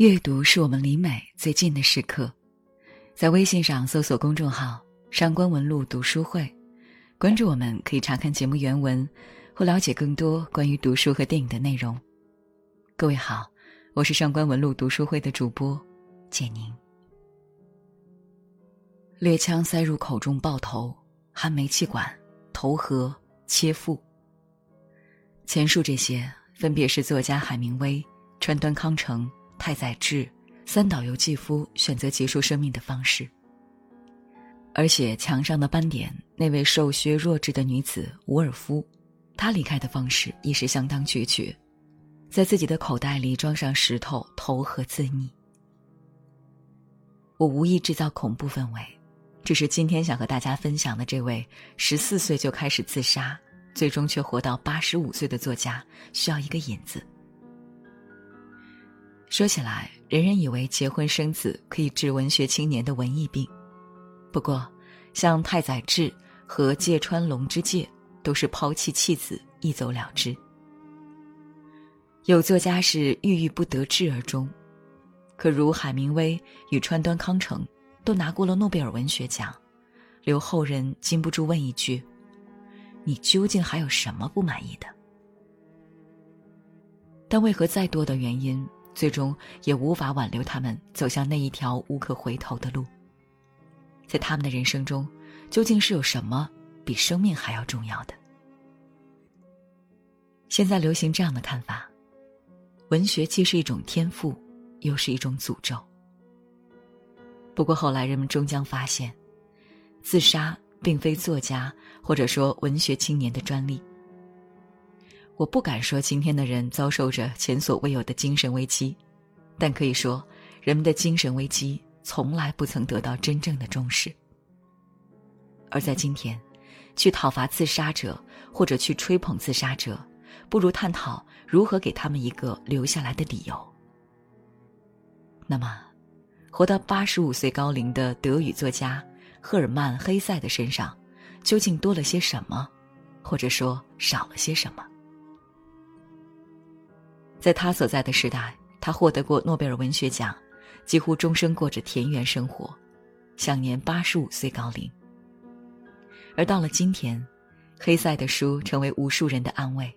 阅读是我们离美最近的时刻，在微信上搜索公众号“上官文露读书会”，关注我们可以查看节目原文，或了解更多关于读书和电影的内容。各位好，我是上官文露读书会的主播简宁。猎枪塞入口中爆头，焊煤气管，投河切腹。前述这些分别是作家海明威、川端康成。太宰治、三岛由纪夫选择结束生命的方式，而且墙上的斑点，那位瘦削弱智的女子伍尔夫，她离开的方式亦是相当决绝，在自己的口袋里装上石头投河自溺。我无意制造恐怖氛围，只是今天想和大家分享的这位十四岁就开始自杀，最终却活到八十五岁的作家，需要一个引子。说起来，人人以为结婚生子可以治文学青年的文艺病，不过，像太宰治和芥川龙之介，都是抛弃妻子一走了之。有作家是郁郁不得志而终，可如海明威与川端康成，都拿过了诺贝尔文学奖，留后人禁不住问一句：你究竟还有什么不满意的？但为何再多的原因？最终也无法挽留他们走向那一条无可回头的路。在他们的人生中，究竟是有什么比生命还要重要的？现在流行这样的看法：文学既是一种天赋，又是一种诅咒。不过后来人们终将发现，自杀并非作家或者说文学青年的专利。我不敢说今天的人遭受着前所未有的精神危机，但可以说，人们的精神危机从来不曾得到真正的重视。而在今天，去讨伐自杀者或者去吹捧自杀者，不如探讨如何给他们一个留下来的理由。那么，活到八十五岁高龄的德语作家赫尔曼·黑塞的身上，究竟多了些什么，或者说少了些什么？在他所在的时代，他获得过诺贝尔文学奖，几乎终生过着田园生活，享年八十五岁高龄。而到了今天，黑塞的书成为无数人的安慰，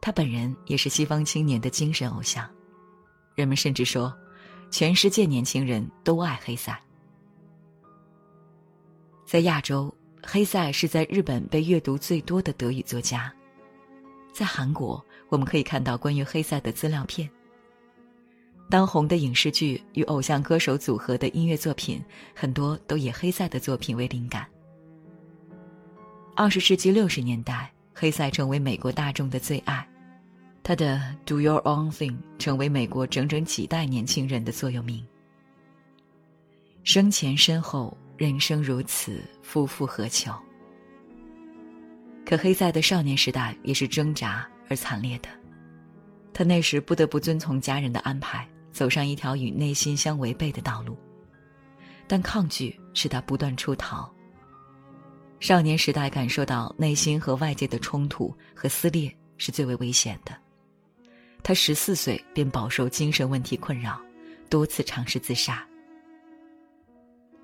他本人也是西方青年的精神偶像。人们甚至说，全世界年轻人都爱黑塞。在亚洲，黑塞是在日本被阅读最多的德语作家，在韩国。我们可以看到关于黑塞的资料片。当红的影视剧与偶像歌手组合的音乐作品，很多都以黑塞的作品为灵感。二十世纪六十年代，黑塞成为美国大众的最爱，他的《Do Your Own Thing》成为美国整整几代年轻人的座右铭。生前身后，人生如此，夫复何求？可黑塞的少年时代也是挣扎。而惨烈的，他那时不得不遵从家人的安排，走上一条与内心相违背的道路。但抗拒使他不断出逃。少年时代感受到内心和外界的冲突和撕裂是最为危险的。他十四岁便饱受精神问题困扰，多次尝试自杀。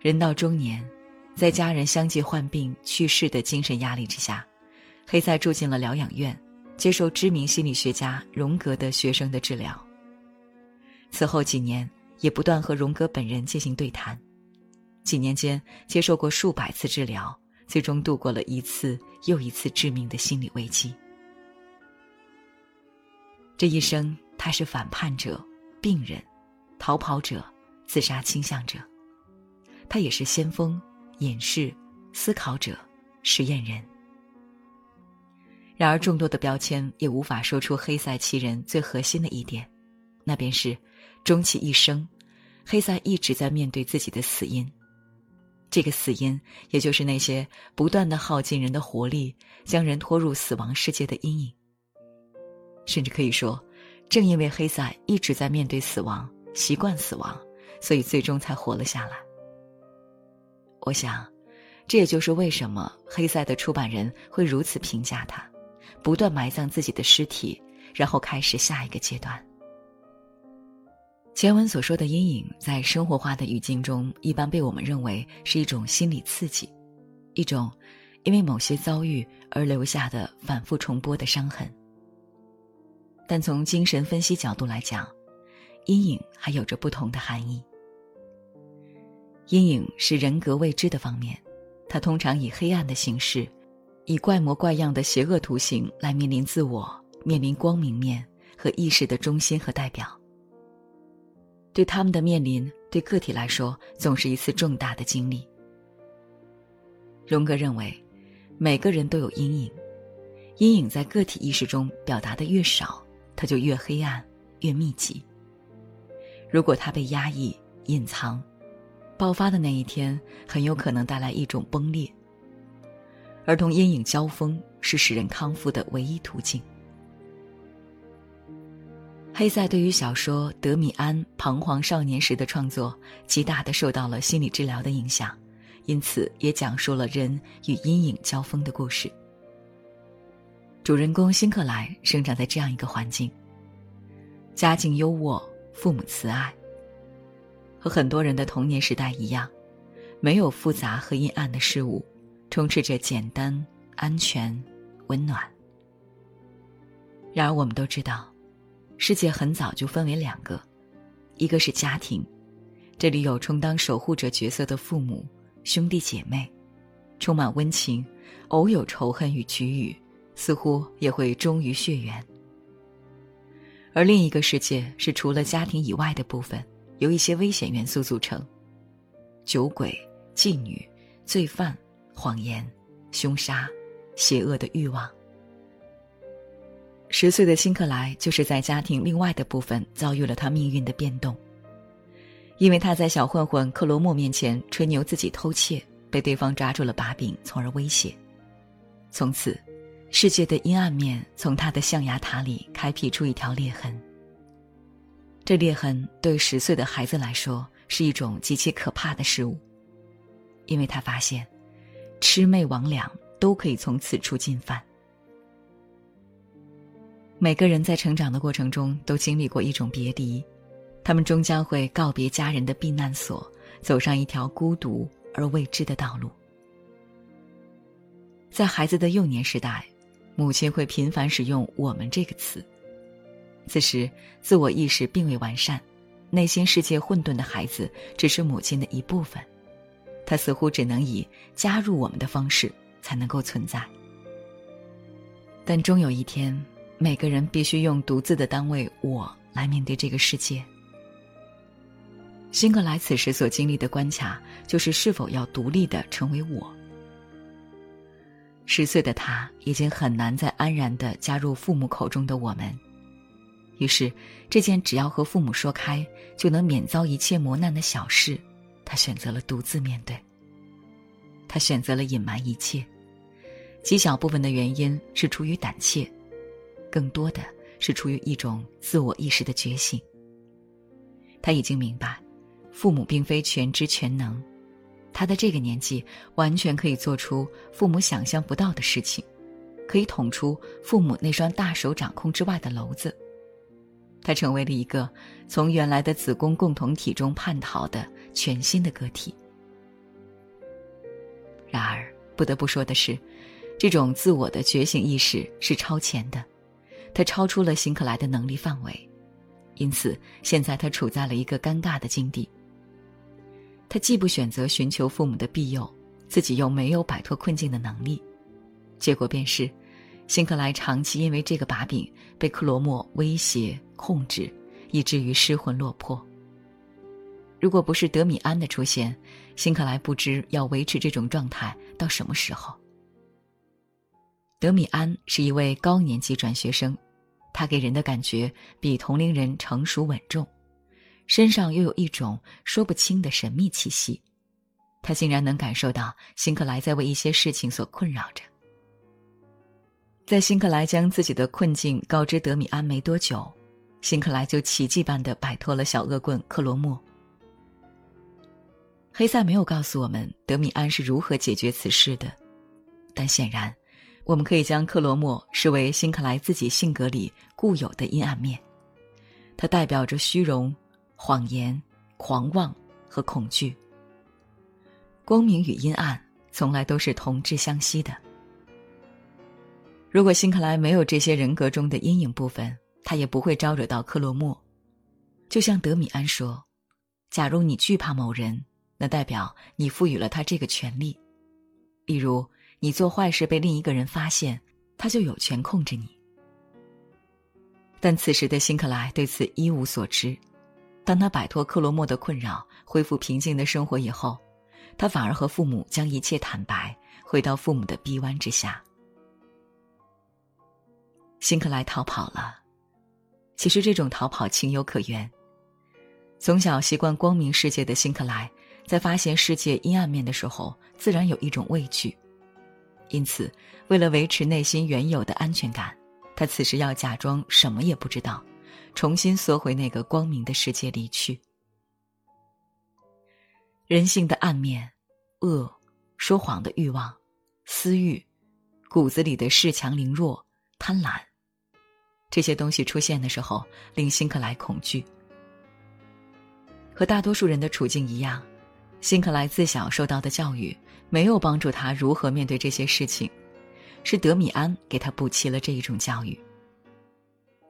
人到中年，在家人相继患病去世的精神压力之下，黑塞住进了疗养院。接受知名心理学家荣格的学生的治疗。此后几年，也不断和荣格本人进行对谈。几年间，接受过数百次治疗，最终度过了一次又一次致命的心理危机。这一生，他是反叛者、病人、逃跑者、自杀倾向者。他也是先锋、隐士、思考者、实验人。然而，众多的标签也无法说出黑塞其人最核心的一点，那便是，终其一生，黑塞一直在面对自己的死因。这个死因，也就是那些不断的耗尽人的活力，将人拖入死亡世界的阴影。甚至可以说，正因为黑塞一直在面对死亡，习惯死亡，所以最终才活了下来。我想，这也就是为什么黑塞的出版人会如此评价他。不断埋葬自己的尸体，然后开始下一个阶段。前文所说的阴影，在生活化的语境中，一般被我们认为是一种心理刺激，一种因为某些遭遇而留下的反复重播的伤痕。但从精神分析角度来讲，阴影还有着不同的含义。阴影是人格未知的方面，它通常以黑暗的形式，以怪模怪样的邪恶图形来面临自我，面临光明面和意识的中心和代表。对他们的面临，对个体来说总是一次重大的经历。荣格认为，每个人都有阴影，阴影在个体意识中表达的越少，它就越黑暗、越密集。如果它被压抑、隐藏，爆发的那一天很有可能带来一种崩裂。儿童阴影交锋，是使人康复的唯一途径。黑塞对于小说《德米安：彷徨少年时》的创作，极大的受到了心理治疗的影响，因此也讲述了人与阴影交锋的故事。主人公辛克莱生长在这样一个环境：家境优渥，父母慈爱。和很多人的童年时代一样，没有复杂和阴暗的事物，充斥着简单、安全、温暖。然而，我们都知道。世界很早就分为两个，一个是家庭，这里有充当守护者角色的父母、兄弟姐妹，充满温情，偶有仇恨与局龉，似乎也会忠于血缘；而另一个世界是除了家庭以外的部分，由一些危险元素组成：酒鬼、妓女、罪犯、谎言、凶杀、邪恶的欲望。十岁的辛克莱就是在家庭另外的部分遭遇了他命运的变动。因为他在小混混克罗莫面前吹牛自己偷窃，被对方抓住了把柄，从而威胁。从此，世界的阴暗面从他的象牙塔里开辟出一条裂痕。这裂痕对十岁的孩子来说是一种极其可怕的事物，因为他发现，魑魅魍魉都可以从此处进犯。每个人在成长的过程中都经历过一种别离，他们终将会告别家人的避难所，走上一条孤独而未知的道路。在孩子的幼年时代，母亲会频繁使用“我们”这个词，此时自我意识并未完善，内心世界混沌的孩子只是母亲的一部分，他似乎只能以加入我们的方式才能够存在。但终有一天。每个人必须用独自的单位“我”来面对这个世界。辛克莱此时所经历的关卡，就是是否要独立的成为我。十岁的他已经很难再安然的加入父母口中的我们，于是这件只要和父母说开就能免遭一切磨难的小事，他选择了独自面对。他选择了隐瞒一切，极小部分的原因是出于胆怯。更多的是出于一种自我意识的觉醒。他已经明白，父母并非全知全能，他的这个年纪完全可以做出父母想象不到的事情，可以捅出父母那双大手掌控之外的篓子。他成为了一个从原来的子宫共同体中叛逃的全新的个体。然而，不得不说的是，这种自我的觉醒意识是超前的。他超出了辛克莱的能力范围，因此现在他处在了一个尴尬的境地。他既不选择寻求父母的庇佑，自己又没有摆脱困境的能力，结果便是，辛克莱长期因为这个把柄被克罗莫威胁控制，以至于失魂落魄。如果不是德米安的出现，辛克莱不知要维持这种状态到什么时候。德米安是一位高年级转学生。他给人的感觉比同龄人成熟稳重，身上又有一种说不清的神秘气息。他竟然能感受到辛克莱在为一些事情所困扰着。在辛克莱将自己的困境告知德米安没多久，辛克莱就奇迹般的摆脱了小恶棍克罗莫。黑塞没有告诉我们德米安是如何解决此事的，但显然。我们可以将克罗莫视为辛克莱自己性格里固有的阴暗面，它代表着虚荣、谎言、狂妄和恐惧。光明与阴暗从来都是同质相吸的。如果辛克莱没有这些人格中的阴影部分，他也不会招惹到克罗莫。就像德米安说：“假如你惧怕某人，那代表你赋予了他这个权利。例如，你做坏事被另一个人发现，他就有权控制你。”但此时的辛克莱对此一无所知。当他摆脱克罗莫的困扰，恢复平静的生活以后，他反而和父母将一切坦白，回到父母的臂弯之下。辛克莱逃跑了。其实这种逃跑情有可原。从小习惯光明世界的辛克莱，在发现世界阴暗面的时候，自然有一种畏惧。因此，为了维持内心原有的安全感，他此时要假装什么也不知道。重新缩回那个光明的世界里去。人性的暗面，恶、说谎的欲望、私欲、骨子里的恃强凌弱、贪婪，这些东西出现的时候，令辛克莱恐惧。和大多数人的处境一样，辛克莱自小受到的教育没有帮助他如何面对这些事情，是德米安给他补齐了这一种教育。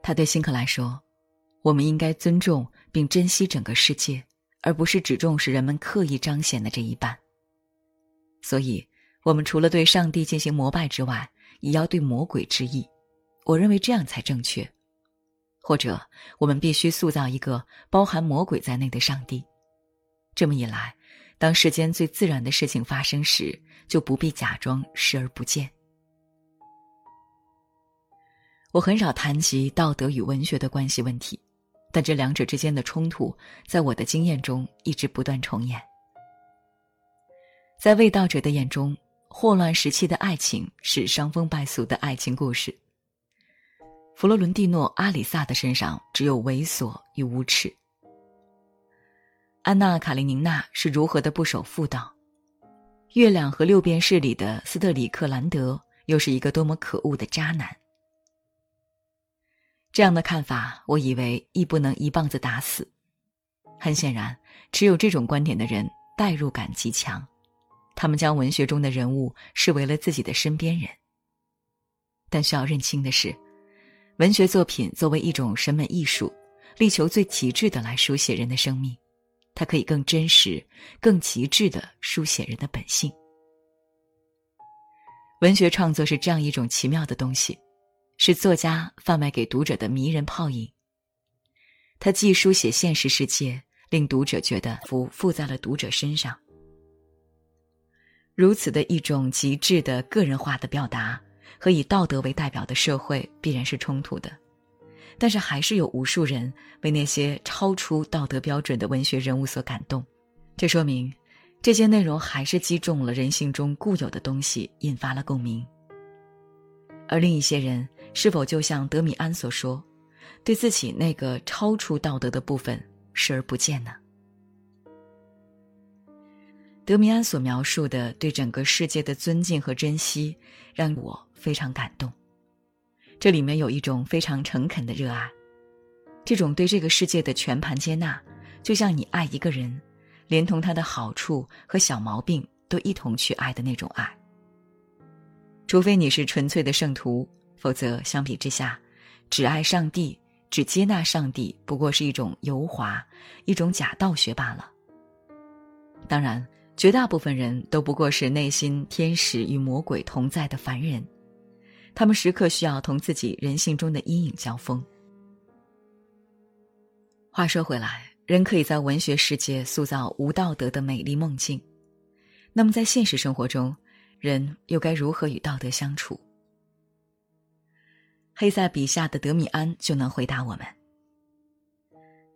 他对辛克莱说。我们应该尊重并珍惜整个世界，而不是只重视人们刻意彰显的这一半。所以，我们除了对上帝进行膜拜之外，也要对魔鬼致意。我认为这样才正确。或者，我们必须塑造一个包含魔鬼在内的上帝。这么一来，当世间最自然的事情发生时，就不必假装视而不见。我很少谈及道德与文学的关系问题。但这两者之间的冲突，在我的经验中一直不断重演。在卫道者的眼中，霍乱时期的爱情是伤风败俗的爱情故事。弗洛伦蒂诺·阿里萨的身上只有猥琐与无耻。安娜·卡列宁娜是如何的不守妇道？月亮和六便士里的斯特里克兰德又是一个多么可恶的渣男？这样的看法，我以为亦不能一棒子打死。很显然，持有这种观点的人代入感极强，他们将文学中的人物视为了自己的身边人。但需要认清的是，文学作品作为一种审美艺术，力求最极致的来书写人的生命，它可以更真实、更极致的书写人的本性。文学创作是这样一种奇妙的东西。是作家贩卖给读者的迷人泡影。他既书写现实世界，令读者觉得福附在了读者身上。如此的一种极致的个人化的表达，和以道德为代表的社会必然是冲突的。但是，还是有无数人为那些超出道德标准的文学人物所感动。这说明，这些内容还是击中了人性中固有的东西，引发了共鸣。而另一些人。是否就像德米安所说，对自己那个超出道德的部分视而不见呢？德米安所描述的对整个世界的尊敬和珍惜，让我非常感动。这里面有一种非常诚恳的热爱，这种对这个世界的全盘接纳，就像你爱一个人，连同他的好处和小毛病都一同去爱的那种爱。除非你是纯粹的圣徒。否则，相比之下，只爱上帝、只接纳上帝，不过是一种油滑、一种假道学罢了。当然，绝大部分人都不过是内心天使与魔鬼同在的凡人，他们时刻需要同自己人性中的阴影交锋。话说回来，人可以在文学世界塑造无道德的美丽梦境，那么在现实生活中，人又该如何与道德相处？黑塞笔下的德米安就能回答我们：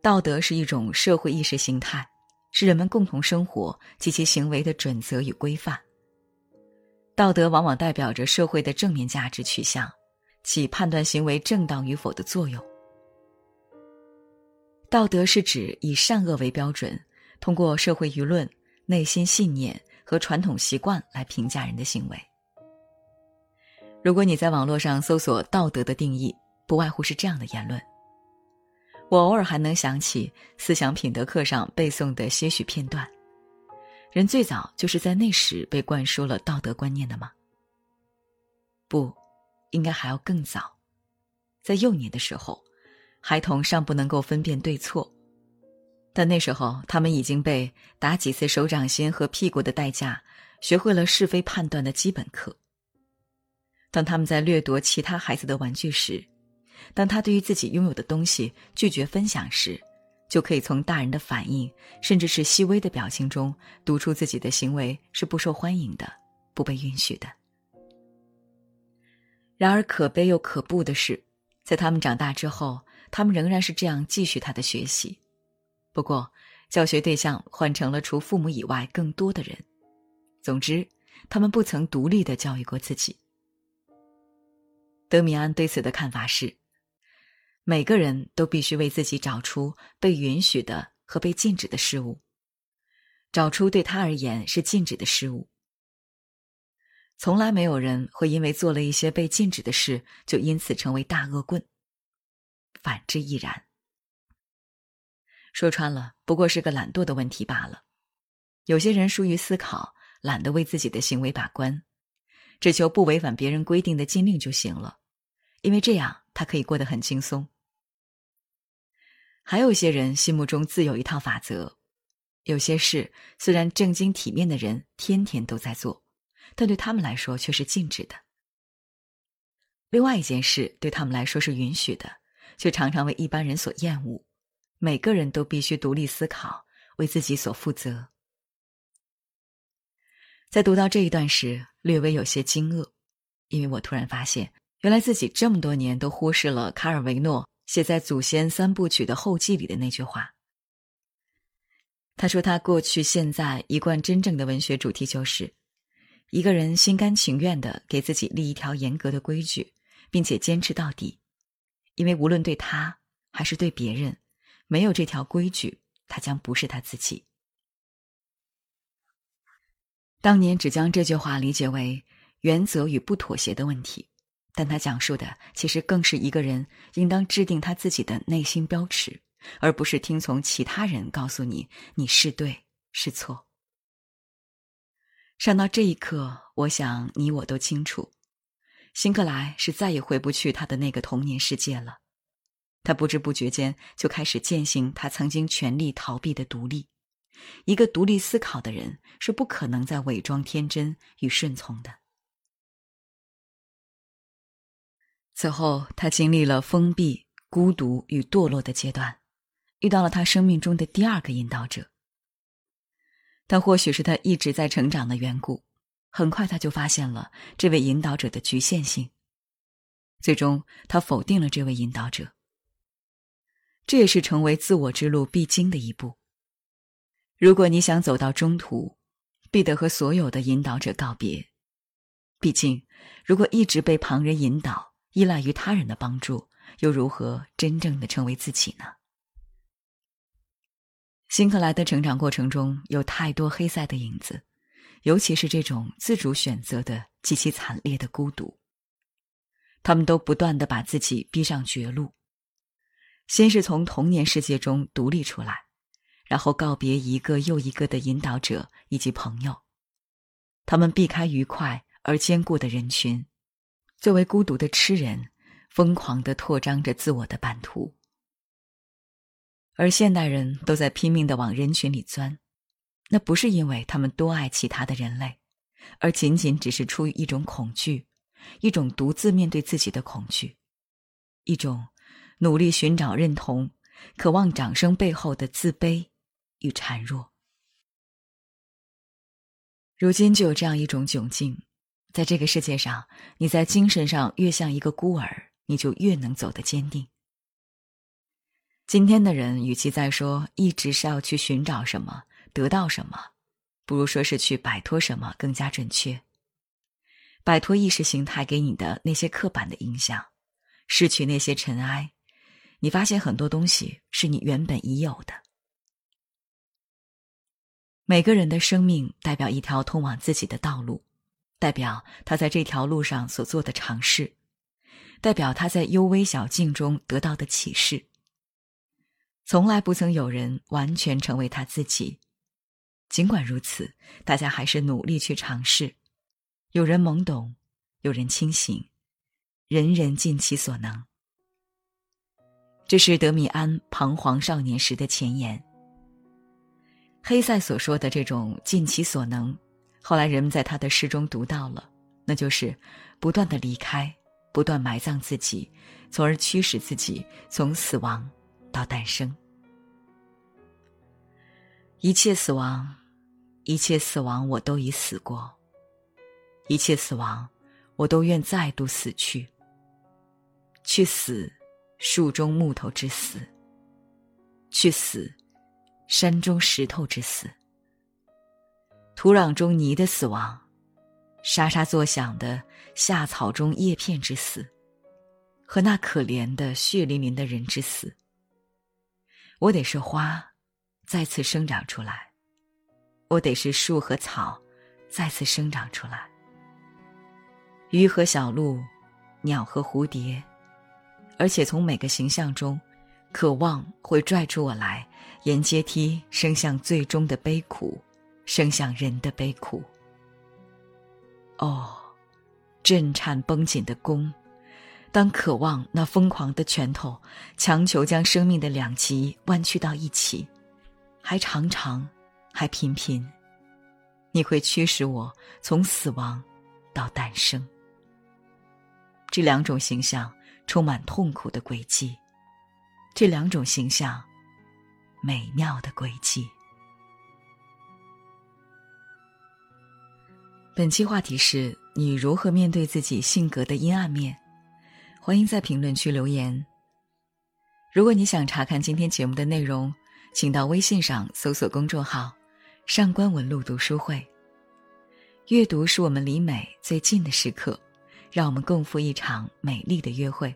道德是一种社会意识形态，是人们共同生活及其行为的准则与规范。道德往往代表着社会的正面价值取向，起判断行为正当与否的作用。道德是指以善恶为标准，通过社会舆论、内心信念和传统习惯来评价人的行为。如果你在网络上搜索“道德”的定义，不外乎是这样的言论：我偶尔还能想起思想品德课上背诵的些许片段。人最早就是在那时被灌输了道德观念的吗？不，应该还要更早。在幼年的时候，孩童尚不能够分辨对错，但那时候他们已经被打几次手掌心和屁股的代价，学会了是非判断的基本课。当他们在掠夺其他孩子的玩具时，当他对于自己拥有的东西拒绝分享时，就可以从大人的反应，甚至是细微的表情中，读出自己的行为是不受欢迎的，不被允许的。然而，可悲又可怖的是，在他们长大之后，他们仍然是这样继续他的学习。不过，教学对象换成了除父母以外更多的人。总之，他们不曾独立的教育过自己。德米安对此的看法是。每个人都必须为自己找出被允许的和被禁止的事物，找出对他而言是禁止的事物。从来没有人会因为做了一些被禁止的事就因此成为大恶棍，反之亦然。说穿了，不过是个懒惰的问题罢了。有些人疏于思考，懒得为自己的行为把关，只求不违反别人规定的禁令就行了，因为这样他可以过得很轻松。还有一些人心目中自有一套法则，有些事虽然正经体面的人天天都在做，但对他们来说却是禁止的。另外一件事对他们来说是允许的，却常常为一般人所厌恶。每个人都必须独立思考，为自己所负责。在读到这一段时，略微有些惊愕，因为我突然发现，原来自己这么多年都忽视了卡尔维诺。写在《祖先三部曲》的后记里的那句话。他说：“他过去、现在一贯真正的文学主题就是，一个人心甘情愿的给自己立一条严格的规矩，并且坚持到底，因为无论对他还是对别人，没有这条规矩，他将不是他自己。”当年只将这句话理解为原则与不妥协的问题。但他讲述的其实更是一个人应当制定他自己的内心标尺，而不是听从其他人告诉你你是对是错。上到这一刻，我想你我都清楚，辛克莱是再也回不去他的那个童年世界了。他不知不觉间就开始践行他曾经全力逃避的独立。一个独立思考的人是不可能再伪装天真与顺从的。此后，他经历了封闭、孤独与堕落的阶段，遇到了他生命中的第二个引导者。但或许是他一直在成长的缘故，很快他就发现了这位引导者的局限性。最终，他否定了这位引导者。这也是成为自我之路必经的一步。如果你想走到中途，必得和所有的引导者告别。毕竟，如果一直被旁人引导，依赖于他人的帮助，又如何真正的成为自己呢？辛克莱的成长过程中有太多黑塞的影子，尤其是这种自主选择的极其惨烈的孤独。他们都不断的把自己逼上绝路，先是从童年世界中独立出来，然后告别一个又一个的引导者以及朋友，他们避开愉快而坚固的人群。作为孤独的痴人，疯狂的扩张着自我的版图，而现代人都在拼命的往人群里钻，那不是因为他们多爱其他的人类，而仅仅只是出于一种恐惧，一种独自面对自己的恐惧，一种努力寻找认同、渴望掌声背后的自卑与孱弱。如今就有这样一种窘境。在这个世界上，你在精神上越像一个孤儿，你就越能走得坚定。今天的人，与其在说一直是要去寻找什么、得到什么，不如说是去摆脱什么更加准确。摆脱意识形态给你的那些刻板的影响，失去那些尘埃，你发现很多东西是你原本已有的。每个人的生命代表一条通往自己的道路。代表他在这条路上所做的尝试，代表他在幽微小径中得到的启示。从来不曾有人完全成为他自己。尽管如此，大家还是努力去尝试。有人懵懂，有人清醒，人人尽其所能。这是德米安彷徨少年时的前言。黑塞所说的这种尽其所能，后来人们在他的诗中读到了，那就是不断的离开，不断埋葬自己，从而驱使自己从死亡到诞生。一切死亡，一切死亡，我都已死过。一切死亡，我都愿再度死去。去死，树中木头之死；去死，山中石头之死；土壤中泥的死亡；沙沙作响的夏草中叶片之死；和那可怜的血淋淋的人之死。我得是花，再次生长出来；我得是树和草，再次生长出来。鱼和小鹿，鸟和蝴蝶，而且从每个形象中，渴望会拽出我来，沿阶梯升向最终的悲苦，升向人的悲苦。哦，震颤绷紧的弓，当渴望那疯狂的拳头，强求将生命的两极弯曲到一起，还长长，还频频，你会驱使我从死亡到诞生。这两种形象充满痛苦的轨迹，这两种形象美妙的轨迹。本期话题是你如何面对自己性格的阴暗面？欢迎在评论区留言。如果你想查看今天节目的内容，请到微信上搜索公众号“上官文露读书会”。阅读是我们离美最近的时刻。让我们共赴一场美丽的约会。